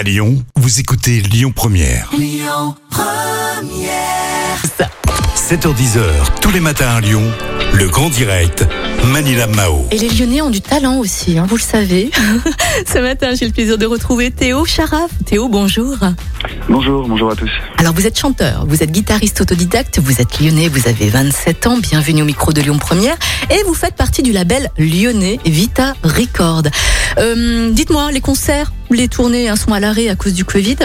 À Lyon, vous écoutez Lyon Première. 7h10h, tous les matins à Lyon, le grand direct, Manila Mao. Et les Lyonnais ont du talent aussi, hein, vous le savez. Ce matin, j'ai le plaisir de retrouver Théo Charaf. Théo, bonjour. Bonjour, bonjour à tous. Alors, vous êtes chanteur, vous êtes guitariste autodidacte, vous êtes lyonnais, vous avez 27 ans, bienvenue au micro de Lyon Première, et vous faites partie du label lyonnais Vita Record. Euh, Dites-moi, les concerts, les tournées hein, sont à l'arrêt à cause du Covid.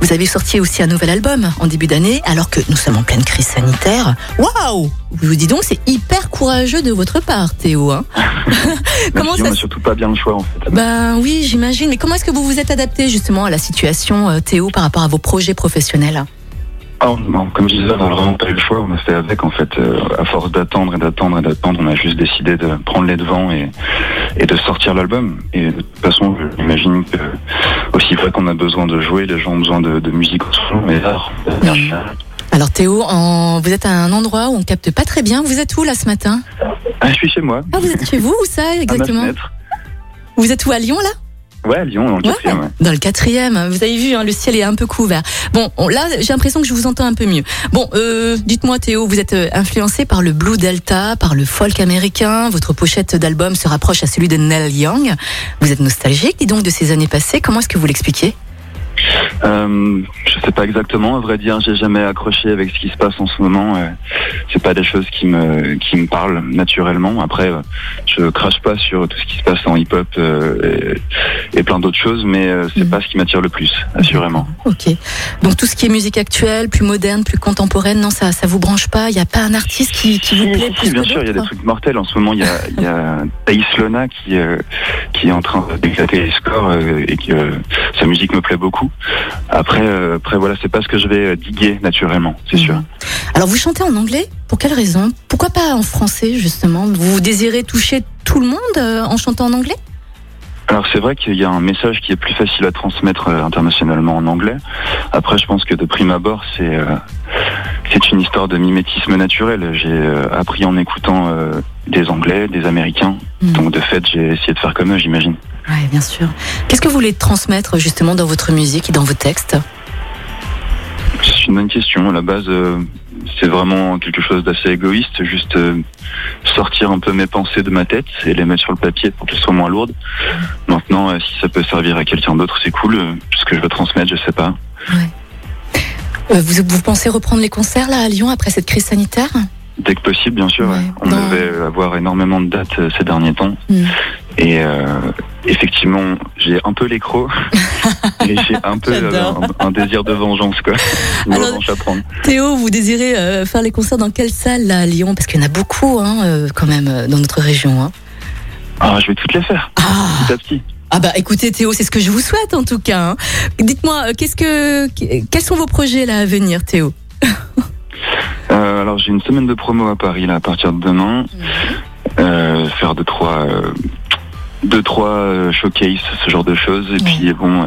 Vous avez sorti aussi un nouvel album en début d'année, alors que nous sommes en pleine crise sanitaire. Waouh Vous vous dites donc, c'est hyper courageux de votre part, Théo. Hein Comment on n'a surtout pas bien le choix en fait. Ben oui, j'imagine. Mais comment est-ce que vous vous êtes adapté justement à la situation, euh, Théo, par rapport à vos projets professionnels? Ah, non, comme je disais, on n'a vraiment pas eu le choix, on a fait avec en fait. Euh, à force d'attendre et d'attendre et d'attendre, on a juste décidé de prendre les devants et, et de sortir l'album. Et de toute façon, j'imagine que aussi vrai qu'on a besoin de jouer, les gens ont besoin de, de musique mais. Mhm. Alors Théo, en... vous êtes à un endroit où on capte pas très bien. Vous êtes où là ce matin? Ah, je suis chez moi. Ah, vous êtes chez vous Où ça exactement? Vous êtes où à Lyon là? Ouais, à Lyon, dans le quatrième. ouais. Dans le quatrième. Vous avez vu, hein, le ciel est un peu couvert. Bon, on- là, j'ai l'impression que je vous entends un peu mieux. Bon, euh, dites-moi Théo, vous êtes euh, influencé par le blue delta, par le folk américain. Votre pochette d'album se rapproche à celui de Neil Young. Vous êtes nostalgique, dis donc, de ces années passées. Comment est-ce que vous l'expliquez? Euh, je sais pas exactement, à vrai dire, j'ai jamais accroché avec ce qui se passe en ce moment. Euh, c'est pas des choses qui me qui me parlent naturellement. Après, euh, je crache pas sur tout ce qui se passe en hip-hop euh, et, et plein d'autres choses, mais c'est Mhm. pas ce qui m'attire le plus, assurément. Ok. Donc tout ce qui est musique actuelle, plus moderne, plus contemporaine, non, ça, ça vous branche pas? Il n'y a pas un artiste qui, qui vous plaît si, plus bien que sûr, il y a des trucs mortels. En ce moment, il y a, y a Thaïs Lona qui, euh, qui est en train d'éclater les scores euh, et que sa musique me plaît beaucoup. Après, euh, après voilà, c'est pas ce que je vais euh, diguer naturellement, c'est sûr. Mhm. Alors vous chantez en anglais? Pour quelle raison? Pourquoi pas en français justement? Vous désirez toucher tout le monde euh, en chantant en anglais? Alors c'est vrai qu'il y a un message qui est plus facile à transmettre euh, internationalement en anglais. Après, je pense que de prime abord, c'est euh, c'est une histoire de mimétisme naturel. J'ai appris en écoutant des Anglais, des Américains. Mhm. Donc de fait, j'ai essayé de faire comme eux, j'imagine. Oui, bien sûr. Qu'est-ce que vous voulez transmettre justement dans votre musique et dans vos textes? C'est une bonne question. À la base, euh, c'est vraiment quelque chose d'assez égoïste, juste euh, sortir un peu mes pensées de ma tête et les mettre sur le papier pour qu'elles soient moins lourdes. Maintenant, euh, si ça peut servir à quelqu'un d'autre, c'est cool. Ce que je veux transmettre, je sais pas. Euh, vous, vous pensez reprendre les concerts là à Lyon après cette crise sanitaire? Dès que possible, bien sûr. Ouais. ouais. On Dans- devait avoir énormément de dates ces derniers temps. Mm. Et euh, effectivement, j'ai un peu les crocs. et j'ai un peu euh, un, un désir de vengeance, quoi. Alors- revanche à prendre. Théo, vous désirez euh, faire les concerts dans quelle salle là à Lyon? Parce qu'il y en a beaucoup hein, quand même dans notre région. hein. Ah, je vais toutes les faire, Ah petit à petit. Ah bah écoutez Théo, c'est ce que je vous souhaite en tout cas. hein. Dites-moi, qu'est-ce que, qu- quels sont vos projets là à venir, Théo? Euh, alors, j'ai une semaine de promo à Paris, là, à partir de demain. Euh, faire deux, trois, euh, deux, trois euh, showcases, ce genre de choses. Et puis, bon, euh,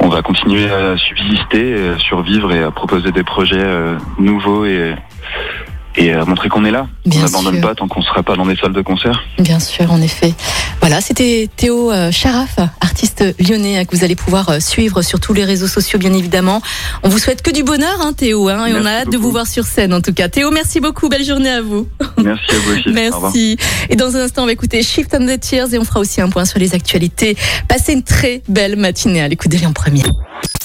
on va continuer à subsister, euh, survivre et à proposer des projets euh, nouveaux et, et à montrer qu'on est là. Bien on n'abandonne pas tant qu'on ne sera pas dans des salles de concert. Bien sûr, en effet. Voilà, c'était Théo euh, Charaf, artiste lyonnais hein, que vous allez pouvoir euh, suivre sur tous les réseaux sociaux, bien évidemment. On vous souhaite que du bonheur, hein, Théo, hein, et on a hâte de vous voir sur scène, en tout cas. Théo, merci beaucoup, belle journée à vous. Merci à vous aussi. Merci. Et dans un instant, on va écouter Shift on the Tears et on fera aussi un point sur les actualités. Passez une très belle matinée à l'écoute de Lyon Première.